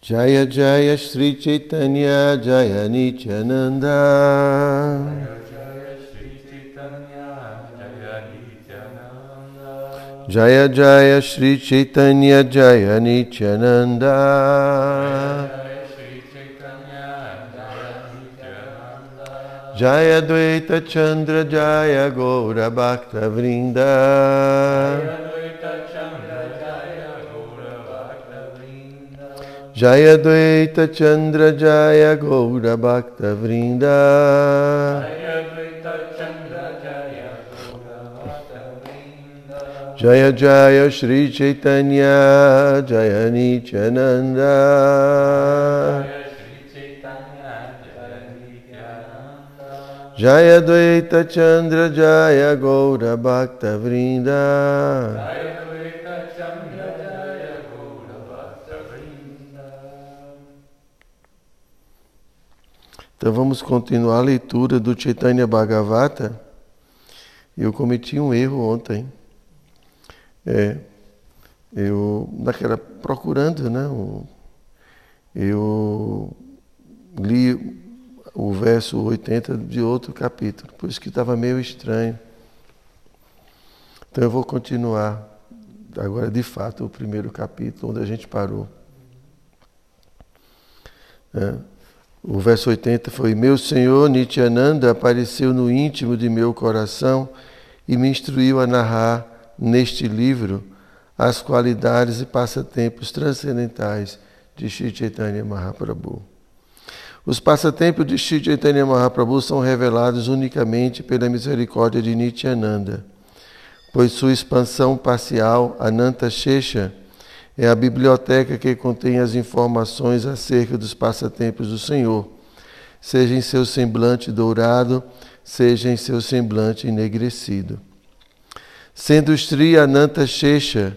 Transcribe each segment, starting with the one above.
Jaya Sri Chaitanya Jaya Nityananda Jaya Jaya Sri Chaitanya Jaya Nityananda Jaya Dvaita Chandra Jaya Gaura Bhakta Vrinda Jaya Dvaita Chandra Jaya Gaura Bhakta Vrinda Jaya Jaya Sri Chaitanya Jaya Nityananda Jaya Dvaita Chandra Jaya Gaura Bhakta Vrinda Então vamos continuar a leitura do Chaitanya Bhagavata. Eu cometi um erro ontem. É, eu, naquela, procurando, né? Eu li o verso 80 de outro capítulo, por isso que estava meio estranho. Então eu vou continuar agora de fato o primeiro capítulo, onde a gente parou. É. O verso 80 foi: Meu Senhor Nityananda apareceu no íntimo de meu coração e me instruiu a narrar neste livro as qualidades e passatempos transcendentais de Sri Chaitanya Mahaprabhu. Os passatempos de Sri Chaitanya Mahaprabhu são revelados unicamente pela misericórdia de Nityananda, pois sua expansão parcial, Ananta Shesha, é a biblioteca que contém as informações acerca dos passatempos do Senhor, seja em seu semblante dourado, seja em seu semblante enegrecido. Sendo Sri Ananta Shesha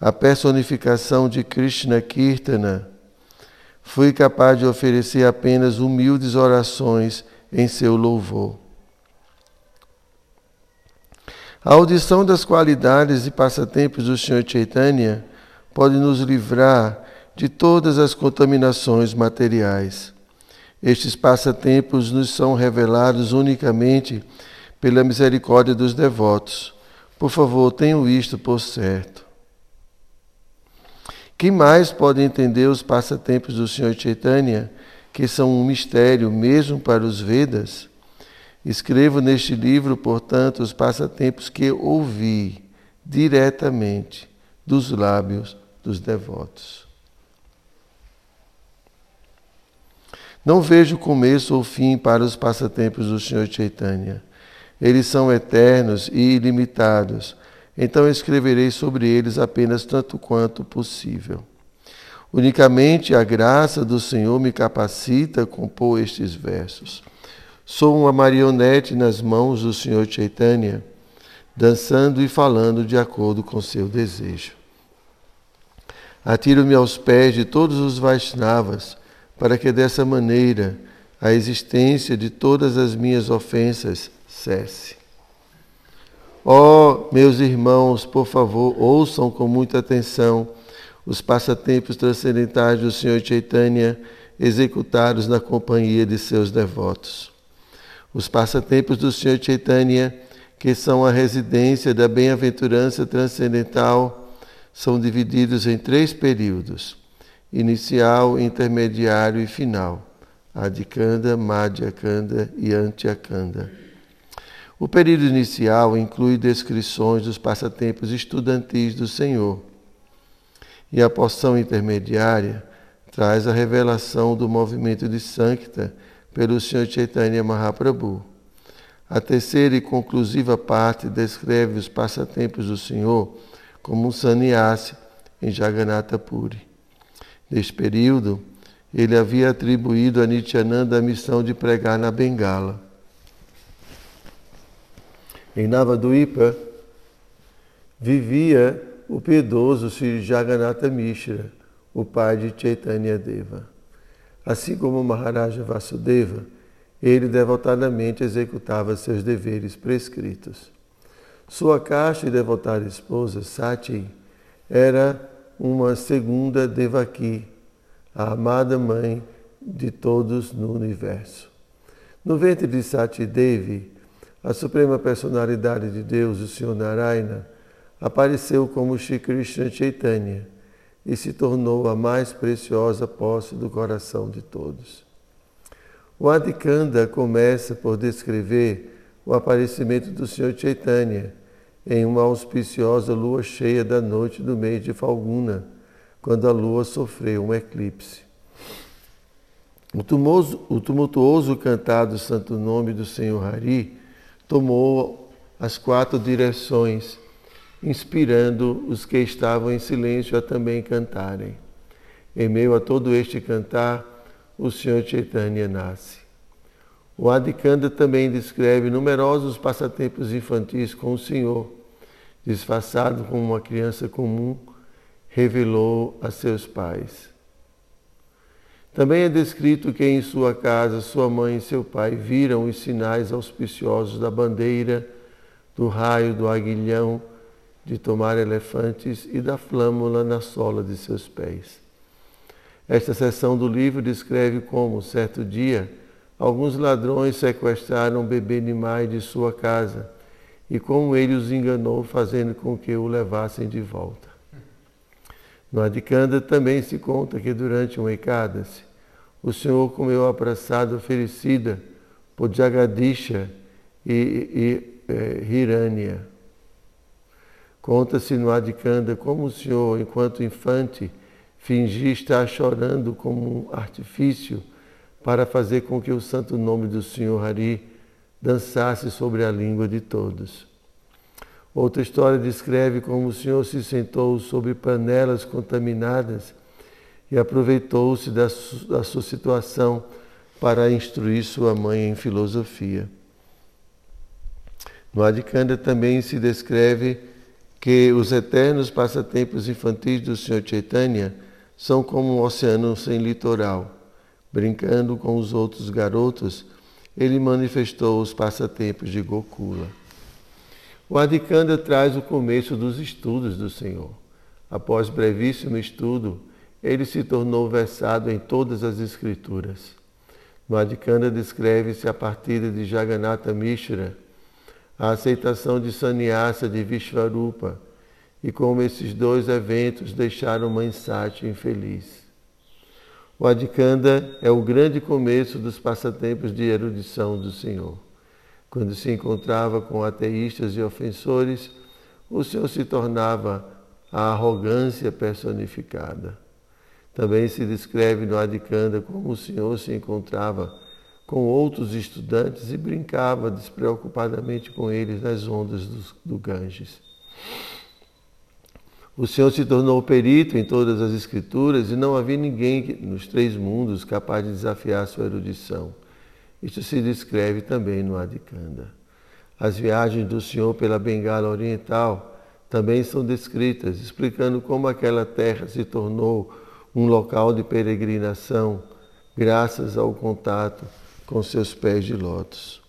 a personificação de Krishna Kirtana, fui capaz de oferecer apenas humildes orações em seu louvor. A audição das qualidades e passatempos do Senhor Chaitanya pode nos livrar de todas as contaminações materiais. Estes passatempos nos são revelados unicamente pela misericórdia dos devotos. Por favor, tenham isto por certo. Quem mais pode entender os passatempos do Senhor Chaitanya, que são um mistério mesmo para os Vedas? Escrevo neste livro, portanto, os passatempos que ouvi diretamente dos lábios dos devotos. Não vejo começo ou fim para os passatempos do Senhor Chaitanya. Eles são eternos e ilimitados, então escreverei sobre eles apenas tanto quanto possível. Unicamente a graça do Senhor me capacita a compor estes versos. Sou uma marionete nas mãos do Senhor Chaitanya, dançando e falando de acordo com seu desejo. Atiro-me aos pés de todos os Vaishnavas, para que dessa maneira a existência de todas as minhas ofensas cesse. Ó oh, meus irmãos, por favor, ouçam com muita atenção os passatempos transcendentais do Senhor Chaitanya executados na companhia de seus devotos. Os passatempos do Senhor Chaitanya, que são a residência da bem-aventurança transcendental, são divididos em três períodos: inicial, intermediário e final. Adikanda, Madhyakanda e Antyakanda. O período inicial inclui descrições dos passatempos estudantis do Senhor. E a porção intermediária traz a revelação do movimento de Sankta pelo Sr. Chaitanya Mahaprabhu. A terceira e conclusiva parte descreve os passatempos do Senhor como um sannyasi em Jagannatha Puri. Neste período, ele havia atribuído a Nityananda a missão de pregar na Bengala. Em Navaduipa, vivia o piedoso Sri Jagannatha Mishra, o pai de Chaitanya Deva. Assim como Maharaja Vasudeva, ele devotadamente executava seus deveres prescritos. Sua caixa e devotada esposa, Sati, era uma segunda Devaki, a amada mãe de todos no universo. No ventre de Sati Devi, a suprema personalidade de Deus, o Senhor Narayana, apareceu como Shri Krishna Chaitanya e se tornou a mais preciosa posse do coração de todos. O Adikanda começa por descrever o aparecimento do Senhor Chaitanya em uma auspiciosa lua cheia da noite do mês de Falguna, quando a lua sofreu um eclipse. O, tumoso, o tumultuoso cantar do santo nome do Senhor Hari tomou as quatro direções, inspirando os que estavam em silêncio a também cantarem. Em meio a todo este cantar, o Senhor Chaitanya nasce. O Adikanda também descreve numerosos passatempos infantis com o Senhor, disfarçado como uma criança comum, revelou a seus pais. Também é descrito que em sua casa sua mãe e seu pai viram os sinais auspiciosos da bandeira, do raio, do aguilhão, de tomar elefantes e da flâmula na sola de seus pés. Esta seção do livro descreve como, certo dia, alguns ladrões sequestraram bebê Nimai de sua casa e como ele os enganou, fazendo com que o levassem de volta. No Adikanda também se conta que durante um Ekadasi, o Senhor comeu apressado oferecida por Jagadisha e, e é, Hiranya. Conta-se no Adikanda como o Senhor, enquanto infante, Fingir estar chorando como um artifício para fazer com que o santo nome do Senhor Hari dançasse sobre a língua de todos. Outra história descreve como o Senhor se sentou sobre panelas contaminadas e aproveitou-se da, da sua situação para instruir sua mãe em filosofia. No Adikanda também se descreve que os eternos passatempos infantis do Senhor Chaitanya são como um oceano sem litoral. Brincando com os outros garotos, ele manifestou os passatempos de Gokula. O Adikanda traz o começo dos estudos do Senhor. Após brevíssimo estudo, ele se tornou versado em todas as escrituras. No Adikanda descreve-se a partida de Jagannatha Mishra, a aceitação de Sannyasa de Vishvarupa, e como esses dois eventos deixaram Mansati infeliz. O Adikanda é o grande começo dos passatempos de erudição do Senhor. Quando se encontrava com ateístas e ofensores, o Senhor se tornava a arrogância personificada. Também se descreve no Adikanda como o Senhor se encontrava com outros estudantes e brincava despreocupadamente com eles nas ondas do, do Ganges. O Senhor se tornou perito em todas as Escrituras e não havia ninguém nos três mundos capaz de desafiar sua erudição. Isto se descreve também no Adikanda. As viagens do Senhor pela Bengala Oriental também são descritas, explicando como aquela terra se tornou um local de peregrinação, graças ao contato com seus pés de lótus.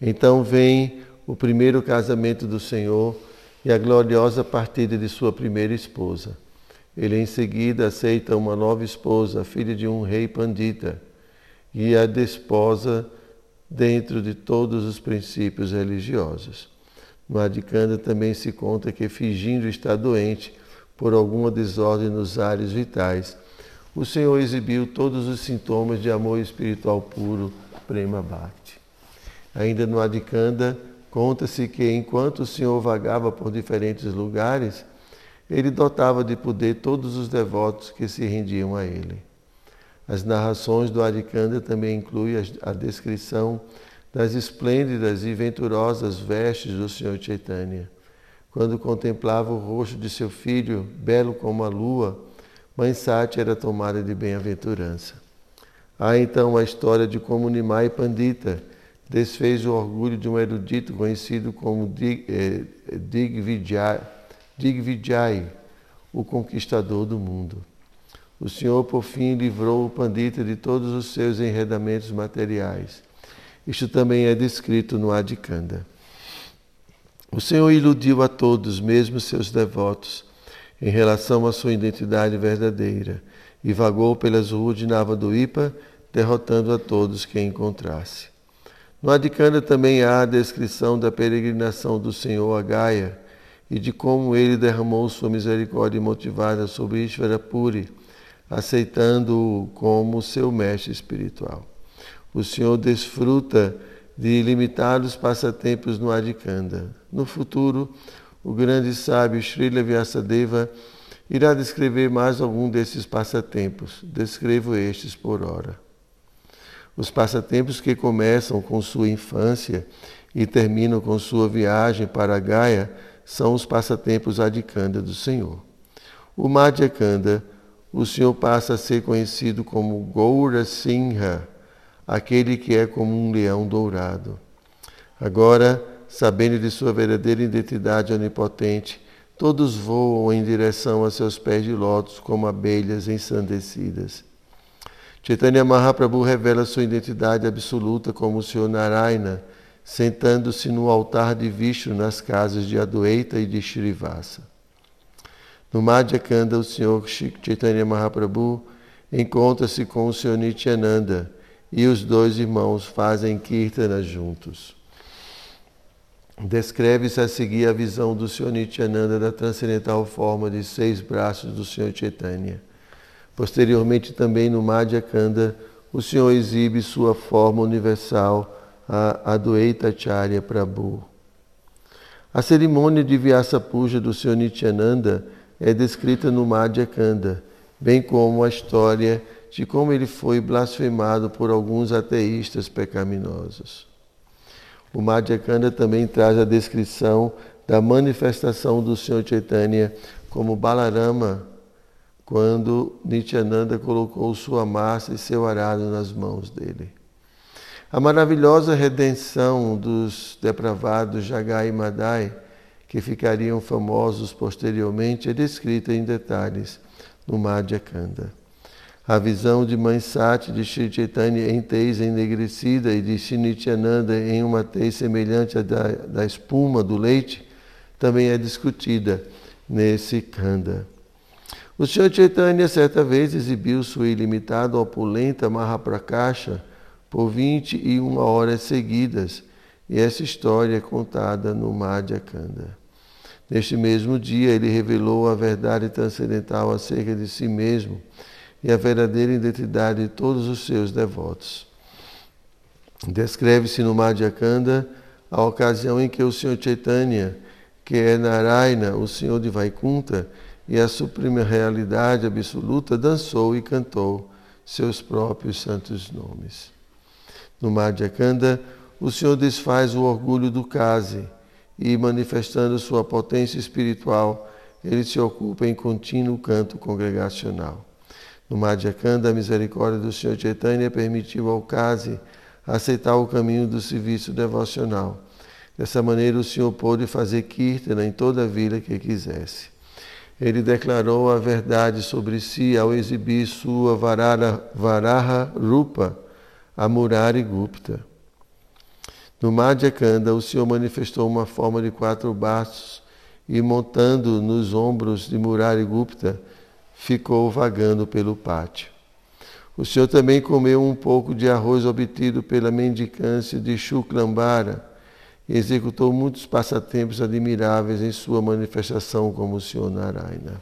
Então vem o primeiro casamento do Senhor e a gloriosa partida de sua primeira esposa. Ele em seguida aceita uma nova esposa, filha de um rei pandita, e a desposa dentro de todos os princípios religiosos. No Adikanda também se conta que, fingindo estar doente por alguma desordem nos ares vitais, o Senhor exibiu todos os sintomas de amor espiritual puro, Prema Bhakti. Ainda no Adikanda, Conta-se que enquanto o Senhor vagava por diferentes lugares, ele dotava de poder todos os devotos que se rendiam a ele. As narrações do Adikanda também incluem a descrição das esplêndidas e venturosas vestes do Senhor Chaitanya. Quando contemplava o rosto de seu filho, belo como a lua, Mãe Sati era tomada de bem-aventurança. Há então a história de como Nimai Pandita, desfez o orgulho de um erudito conhecido como eh, Digvijay, Digvijay, o conquistador do mundo. O Senhor, por fim, livrou o Pandita de todos os seus enredamentos materiais. Isto também é descrito no Adikanda. O Senhor iludiu a todos, mesmo seus devotos, em relação à sua identidade verdadeira, e vagou pelas ruas de Navaduípa, derrotando a todos que encontrasse. No Adicanda também há a descrição da peregrinação do Senhor a Gaia e de como ele derramou sua misericórdia motivada sobre Ishvara Puri, aceitando-o como seu mestre espiritual. O Senhor desfruta de ilimitados passatempos no Adikanda. No futuro, o grande sábio Srila Vyasadeva irá descrever mais algum desses passatempos. Descrevo estes por hora. Os passatempos que começam com sua infância e terminam com sua viagem para Gaia são os passatempos Adikanda do Senhor. O Madhyakanda, o Senhor passa a ser conhecido como Goura Singha, aquele que é como um leão dourado. Agora, sabendo de sua verdadeira identidade onipotente, todos voam em direção a seus pés de lótus como abelhas ensandecidas. Chaitanya Mahaprabhu revela sua identidade absoluta como o Senhor Narayana, sentando-se no altar de Vishnu nas casas de Adueita e de Shrivasa. No Madhyakanda, o Senhor Chaitanya Mahaprabhu encontra-se com o Senhor Nityananda e os dois irmãos fazem kirtana juntos. Descreve-se a seguir a visão do Senhor Nityananda da transcendental forma de seis braços do Senhor Chaitanya. Posteriormente, também no Madhyakanda, o Senhor exibe sua forma universal a Adwaita Acharya Prabhu. A cerimônia de Vyasa Puja do Sr. Nityananda é descrita no Madhyakanda, bem como a história de como ele foi blasfemado por alguns ateístas pecaminosos. O Madhyakanda também traz a descrição da manifestação do Sr. Chaitanya como Balarama, quando Nityananda colocou sua massa e seu arado nas mãos dele. A maravilhosa redenção dos depravados Jagai e Madai, que ficariam famosos posteriormente, é descrita em detalhes no Madhya Kanda. A visão de Mãe Sati de Sri Chaitanya em tez enegrecida e de Shinityananda em uma tez semelhante à da, da espuma do leite também é discutida nesse Kanda. O Sr. Chaitanya certa vez exibiu sua ilimitada opulenta Mahaprakasha por 21 horas seguidas, e essa história é contada no Madhya Kanda. Neste mesmo dia, ele revelou a verdade transcendental acerca de si mesmo e a verdadeira identidade de todos os seus devotos. Descreve-se no Madhya Kanda a ocasião em que o Senhor Chaitanya, que é Narayana, o Senhor de Vaikunta, e a suprema realidade absoluta, dançou e cantou seus próprios santos nomes. No Madhyakanda, o Senhor desfaz o orgulho do case e, manifestando sua potência espiritual, ele se ocupa em contínuo canto congregacional. No Madhyakanda, a misericórdia do Senhor Chaitanya permitiu ao case aceitar o caminho do serviço devocional. Dessa maneira, o Senhor pôde fazer kirtana em toda a vila que quisesse. Ele declarou a verdade sobre si ao exibir sua Varaha, Varaha Rupa, a Murari Gupta. No Madhyakanda, o Senhor manifestou uma forma de quatro braços e, montando nos ombros de Murari Gupta, ficou vagando pelo pátio. O Senhor também comeu um pouco de arroz obtido pela mendicância de Shuklambara executou muitos passatempos admiráveis em sua manifestação como o Senhor Narayana.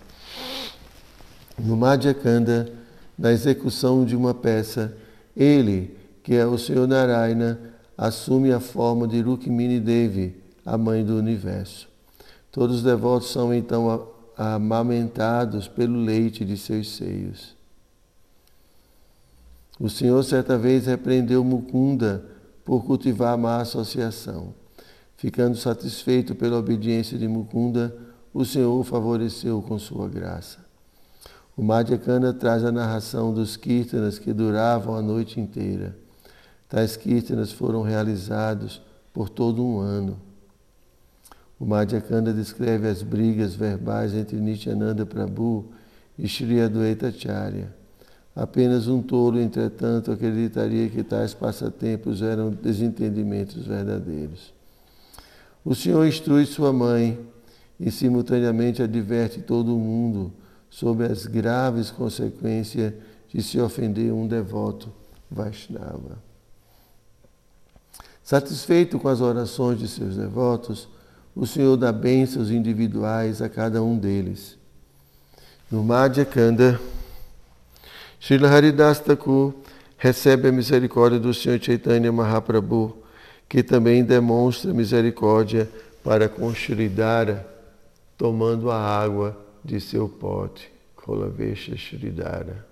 No Madhyakanda, na execução de uma peça, ele que é o Senhor Narayana, assume a forma de Rukmini Devi, a mãe do universo. Todos os devotos são então amamentados pelo leite de seus seios. O Senhor certa vez repreendeu Mukunda por cultivar má associação. Ficando satisfeito pela obediência de Mukunda, o Senhor o favoreceu com sua graça. O Madhyakanda traz a narração dos kirtanas que duravam a noite inteira. Tais kirtanas foram realizados por todo um ano. O Madhyakanda descreve as brigas verbais entre Nityananda Prabhu e Sri Adwaita Acharya. Apenas um tolo, entretanto, acreditaria que tais passatempos eram desentendimentos verdadeiros. O Senhor instrui sua mãe e simultaneamente adverte todo o mundo sobre as graves consequências de se ofender um devoto Vaishnava. Satisfeito com as orações de seus devotos, o Senhor dá bênçãos individuais a cada um deles. No Madhya Kanda, Srila Haridas Thakur recebe a misericórdia do Senhor Chaitanya Mahaprabhu, que também demonstra misericórdia para com Shridhara, tomando a água de seu pote, Kolavesha Shridhara.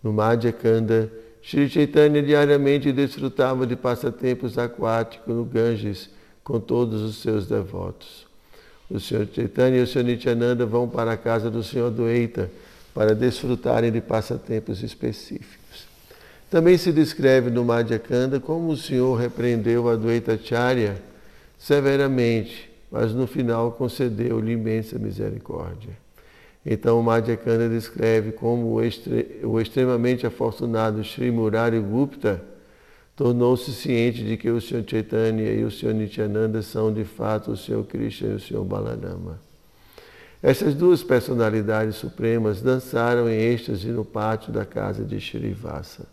No Madhya Kanda, Sri Chaitanya diariamente desfrutava de passatempos aquáticos no Ganges com todos os seus devotos. O Senhor Chaitanya e o Senhor Nityananda vão para a casa do Senhor Dueita para desfrutarem de passatempos específicos. Também se descreve no Madhya Kanda como o Senhor repreendeu a Dueita Charya severamente, mas no final concedeu-lhe imensa misericórdia. Então, o Madhyakanda descreve como o, extre o extremamente afortunado Sri Murari Gupta tornou-se ciente de que o Sr. Chaitanya e o Sr. Nityananda são de fato o Sr. Krishna e o Sr. Balarama. Essas duas personalidades supremas dançaram em êxtase no pátio da casa de Shrivasa.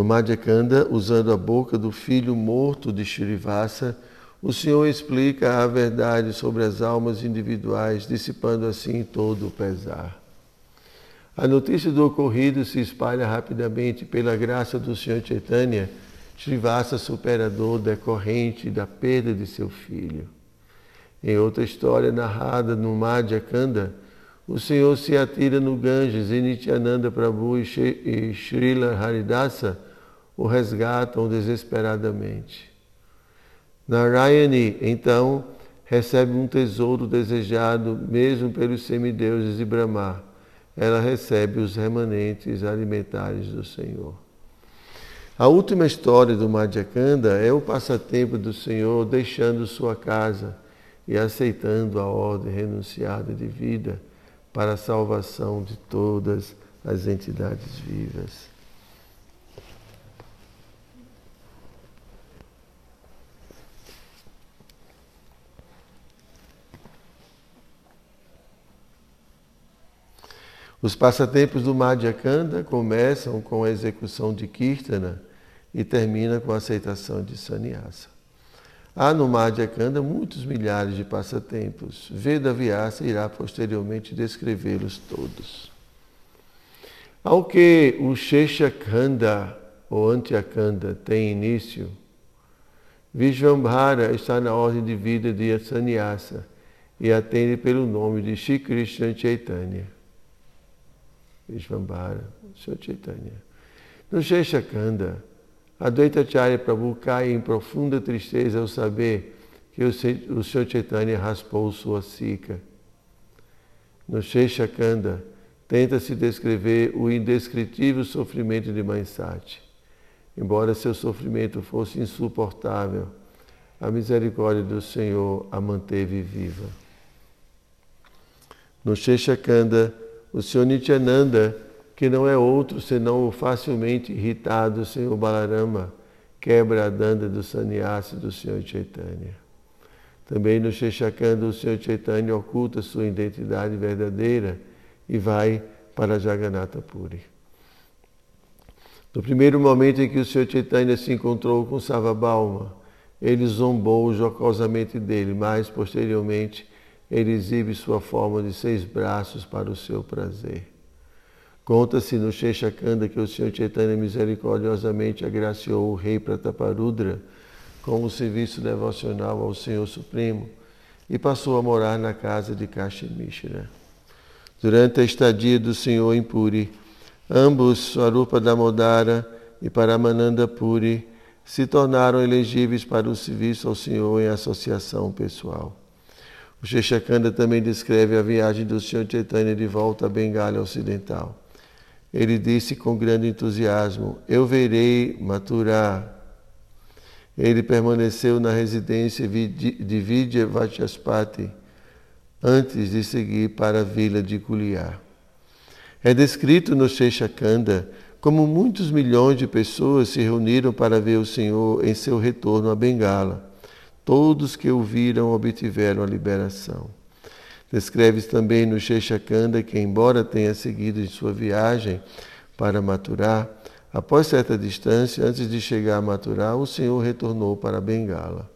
No Madhyakanda, usando a boca do filho morto de Shrivasa, o Senhor explica a verdade sobre as almas individuais, dissipando assim todo o pesar. A notícia do ocorrido se espalha rapidamente pela graça do Senhor Chaitanya, Srivasa superador decorrente da perda de seu filho. Em outra história narrada no Madhya Kanda, o Senhor se atira no Ganges e Nityananda Prabhu e Srila Haridasa o resgatam desesperadamente. Narayani, então, recebe um tesouro desejado mesmo pelos semideuses de Brahma. Ela recebe os remanentes alimentares do Senhor. A última história do Madhyakanda é o passatempo do Senhor deixando sua casa e aceitando a ordem renunciada de vida para a salvação de todas as entidades vivas. Os passatempos do Madhyakanda começam com a execução de Kirtana e terminam com a aceitação de Sannyasa. Há no Madhyakanda muitos milhares de passatempos. Veda Vyasa irá posteriormente descrevê-los todos. Ao que o Sheshakanda ou Antyakanda tem início, Vishvambhara está na ordem de vida de Sannyasa e atende pelo nome de Shri Krishna Chaitanya. Vishvambara, Sr. Chaitanya. No Sheshakanda, Advaita Acharya Prabhu cai em profunda tristeza ao saber que o Sr. Chaitanya raspou sua sica. No Sheshakanda, tenta-se descrever o indescritível sofrimento de Mansati. Embora seu sofrimento fosse insuportável, a misericórdia do Senhor a manteve viva. No Sheshakanda, o Senhor Nityananda, que não é outro senão o facilmente irritado Senhor Balarama, quebra a danda do sannyasi do Senhor Chaitanya. Também no Sheshakanda, o Senhor Chaitanya oculta sua identidade verdadeira e vai para Jagannatha Puri. No primeiro momento em que o Senhor Chaitanya se encontrou com Savabalma, ele zombou jocosamente dele, mas posteriormente ele exibe sua forma de seis braços para o seu prazer. Conta-se no Sheshakanda que o Senhor Chaitanya misericordiosamente agraciou o rei Prataparudra com o serviço devocional ao Senhor Supremo e passou a morar na casa de Kashimishra. Durante a estadia do Senhor em Puri, ambos, Swarupa Damodara e Paramananda Puri, se tornaram elegíveis para o serviço ao Senhor em associação pessoal. O Sheshakanda também descreve a viagem do Sr. Chaitanya de volta à Bengala Ocidental. Ele disse com grande entusiasmo: Eu verei Mathura. Ele permaneceu na residência de Vidya Vachaspati antes de seguir para a vila de Kuliar. É descrito no Sheshakanda como muitos milhões de pessoas se reuniram para ver o Senhor em seu retorno a Bengala. Todos que o viram obtiveram a liberação. Descreves também no Sheshakanda que, embora tenha seguido em sua viagem para Maturar, após certa distância, antes de chegar a Maturar, o Senhor retornou para Bengala.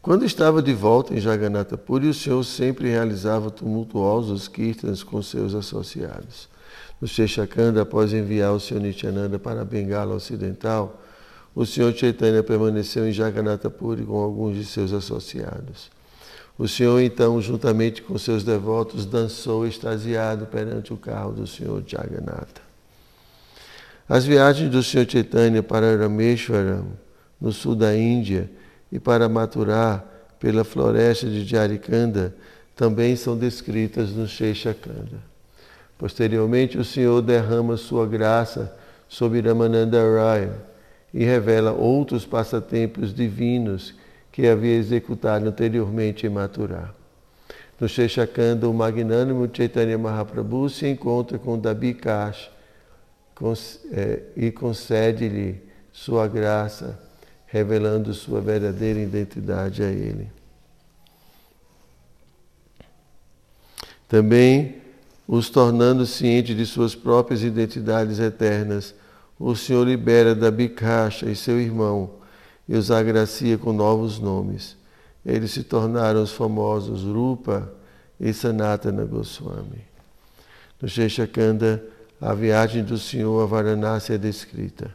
Quando estava de volta em Jagannatha Puri, o Senhor sempre realizava tumultuosos kirtans com seus associados. No Sheshakanda, após enviar o Senhor Nityananda para Bengala Ocidental, o Senhor Chaitanya permaneceu em Jagannatha Puri com alguns de seus associados. O Senhor, então, juntamente com seus devotos, dançou extasiado perante o carro do Senhor Jagannatha. As viagens do Senhor Chaitanya para Rameshwaram, no sul da Índia, e para Mathura, pela floresta de Jarikanda, também são descritas no Sheshakanda. Posteriormente, o Senhor derrama sua graça sobre Ramananda Raya e revela outros passatempos divinos que havia executado anteriormente em Mathura. No Sheshakanda, o magnânimo Chaitanya Mahaprabhu se encontra com Dabikash é, e concede-lhe sua graça, revelando sua verdadeira identidade a ele. Também, os tornando cientes de suas próprias identidades eternas, o Senhor libera Dabikash e seu irmão e os agracia com novos nomes. Eles se tornaram os famosos Rupa e Sanatana Goswami. No Sheshakanda, a viagem do Senhor a Varanasi é descrita.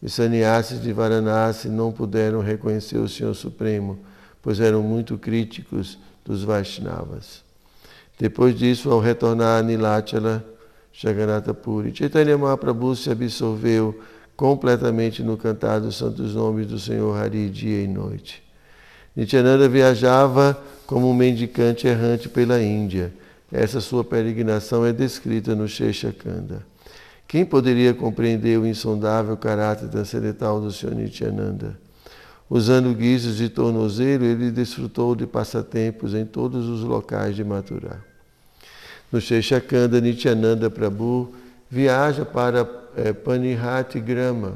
Os sannyasis de Varanasi não puderam reconhecer o Senhor Supremo, pois eram muito críticos dos Vaishnavas. Depois disso, ao retornar a Nilachala, Jagannatha Puri, Chaitanya Mahaprabhu se absorveu completamente no cantar dos santos nomes do Senhor Hari dia e noite. Nityananda viajava como um mendicante errante pela Índia. Essa sua peregrinação é descrita no Sheshakanda. Quem poderia compreender o insondável caráter transcendental do Senhor Nityananda? Usando guizos de tornozelo, ele desfrutou de passatempos em todos os locais de Mathura. No Sheshakanda, Nityananda Prabhu viaja para é, Grama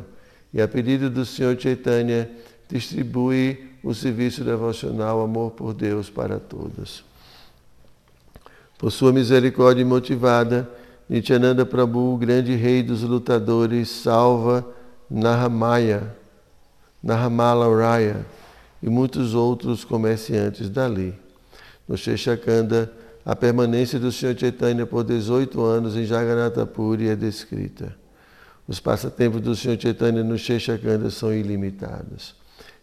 e a pedido do Senhor Chaitanya distribui o serviço devocional Amor por Deus para todos. Por sua misericórdia motivada, Nityananda Prabhu, o grande rei dos lutadores, salva Nahamaya, Raya e muitos outros comerciantes dali. No Sheshakanda, a permanência do Senhor Chaitanya por 18 anos em Jagannatha Puri é descrita. Os passatempos do Senhor Chaitanya no Sheshakanda são ilimitados.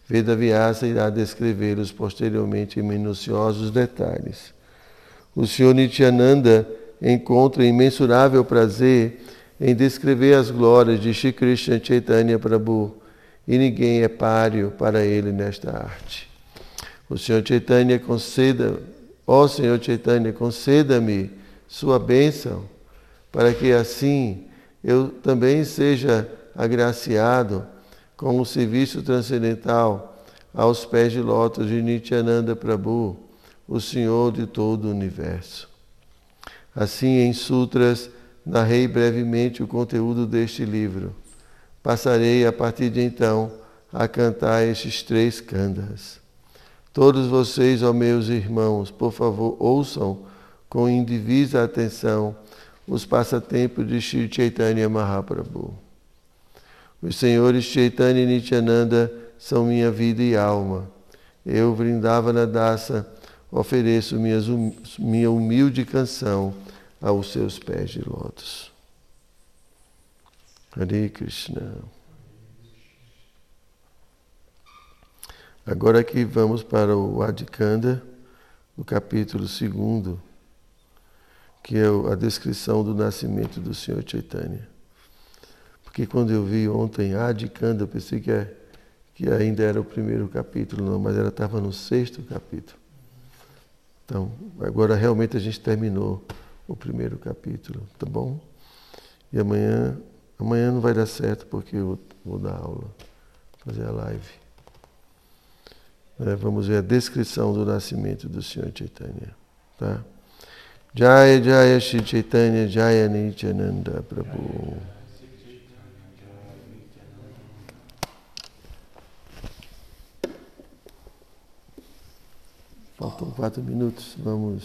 Veda Vyasa irá descrevê-los posteriormente em minuciosos detalhes. O Senhor Nityananda encontra imensurável prazer em descrever as glórias de Shri Krishna Chaitanya Prabhu e ninguém é páreo para ele nesta arte. O Senhor Chaitanya conceda, ó Senhor Chaitanya, conceda-me sua bênção para que assim eu também seja agraciado com o serviço transcendental aos pés de lótus de Nityananda Prabhu, o Senhor de todo o universo. Assim, em sutras, narrei brevemente o conteúdo deste livro. Passarei, a partir de então, a cantar estes três kandas. Todos vocês, ó meus irmãos, por favor, ouçam com indivisa atenção os passatempos de Sri Chaitanya Mahaprabhu. Os senhores Chaitanya e Nityananda são minha vida e alma. Eu, Vrindavana Dasa, ofereço minhas, minha humilde canção aos seus pés de lótus. Hare Krishna. Agora aqui vamos para o Adikanda, no capítulo 2 que é a descrição do nascimento do Senhor Chaitanya. Porque quando eu vi ontem Adikanda, eu pensei que, é, que ainda era o primeiro capítulo, não, mas ela estava no sexto capítulo. Então, agora realmente a gente terminou o primeiro capítulo, tá bom? E amanhã, amanhã não vai dar certo porque eu vou dar aula, fazer a live. É, vamos ver a descrição do nascimento do Senhor Chaitanya, tá? Jaya Jaya Shri Chaitanya Jaya Nityananda Prabhu. Faltam quatro minutos. Vamos